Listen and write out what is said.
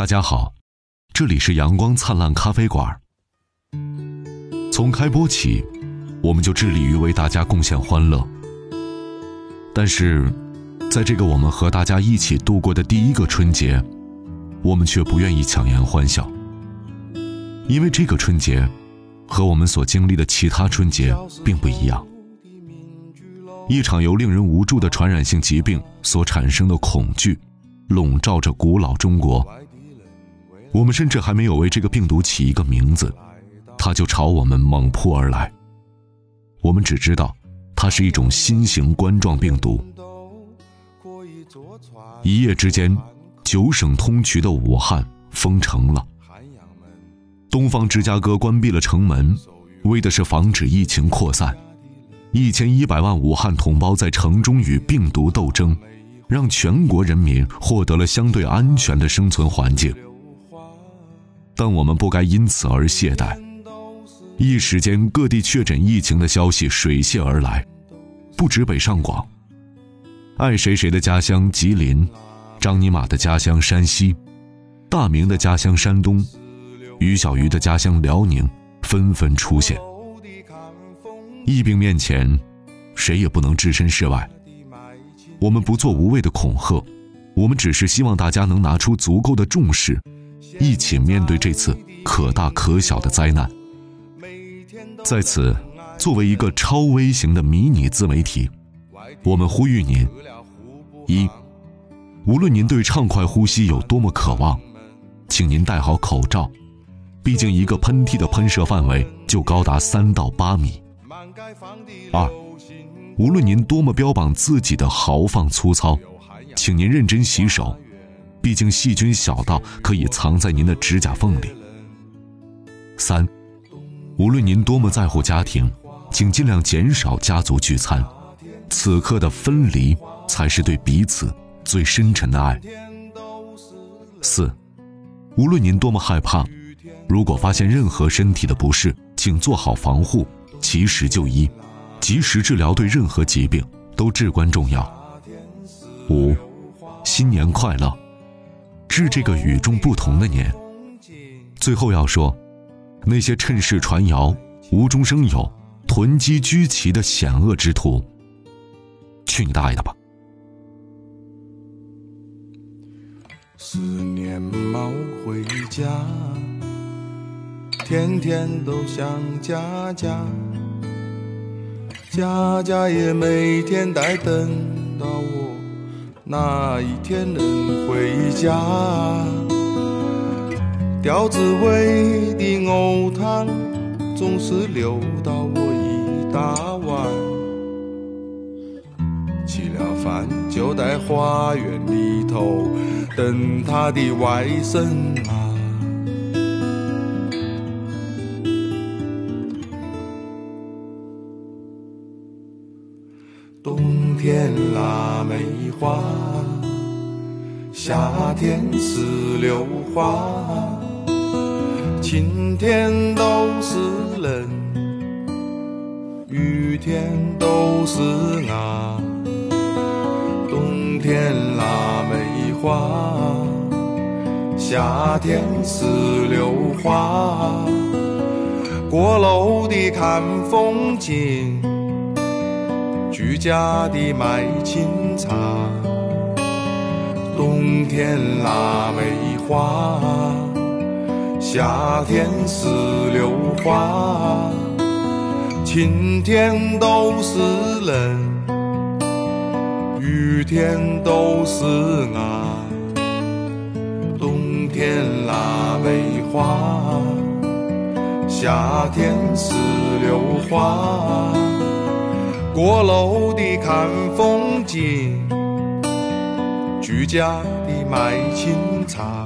大家好，这里是阳光灿烂咖啡馆。从开播起，我们就致力于为大家贡献欢乐。但是，在这个我们和大家一起度过的第一个春节，我们却不愿意强颜欢笑，因为这个春节和我们所经历的其他春节并不一样。一场由令人无助的传染性疾病所产生的恐惧，笼罩着古老中国。我们甚至还没有为这个病毒起一个名字，它就朝我们猛扑而来。我们只知道，它是一种新型冠状病毒。一夜之间，九省通衢的武汉封城了。东方芝加哥关闭了城门，为的是防止疫情扩散。一千一百万武汉同胞在城中与病毒斗争，让全国人民获得了相对安全的生存环境。但我们不该因此而懈怠。一时间，各地确诊疫情的消息水泄而来，不止北上广。爱谁谁的家乡吉林，张尼玛的家乡山西，大明的家乡山东，于小鱼的家乡辽宁，纷纷出现。疫病面前，谁也不能置身事外。我们不做无谓的恐吓，我们只是希望大家能拿出足够的重视。一起面对这次可大可小的灾难。在此，作为一个超微型的迷你自媒体，我们呼吁您：一，无论您对畅快呼吸有多么渴望，请您戴好口罩，毕竟一个喷嚏的喷射范围就高达三到八米。二，无论您多么标榜自己的豪放粗糙，请您认真洗手。毕竟细菌小到可以藏在您的指甲缝里。三，无论您多么在乎家庭，请尽量减少家族聚餐。此刻的分离才是对彼此最深沉的爱。四，无论您多么害怕，如果发现任何身体的不适，请做好防护，及时就医，及时治疗对任何疾病都至关重要。五，新年快乐。致这个与众不同的年。最后要说，那些趁势传谣、无中生有、囤积居奇的险恶之徒，去你大爷的吧！思念猫回家，天天都想家家，家家也每天在等到我。哪一天能回家？吊子味的藕汤总是留到我一大碗，吃了饭就在花园里头等他的外甥啊。冬天腊梅花，夏天石榴花，晴天都是人，雨天都是伢。冬天腊梅花，夏天石榴花，过楼的看风景。居家的卖清茶，冬天腊梅花，夏天石榴花，晴天都是人，雨天都是伢。冬天腊梅花，夏天石榴花。过路的看风景，居家的卖清茶。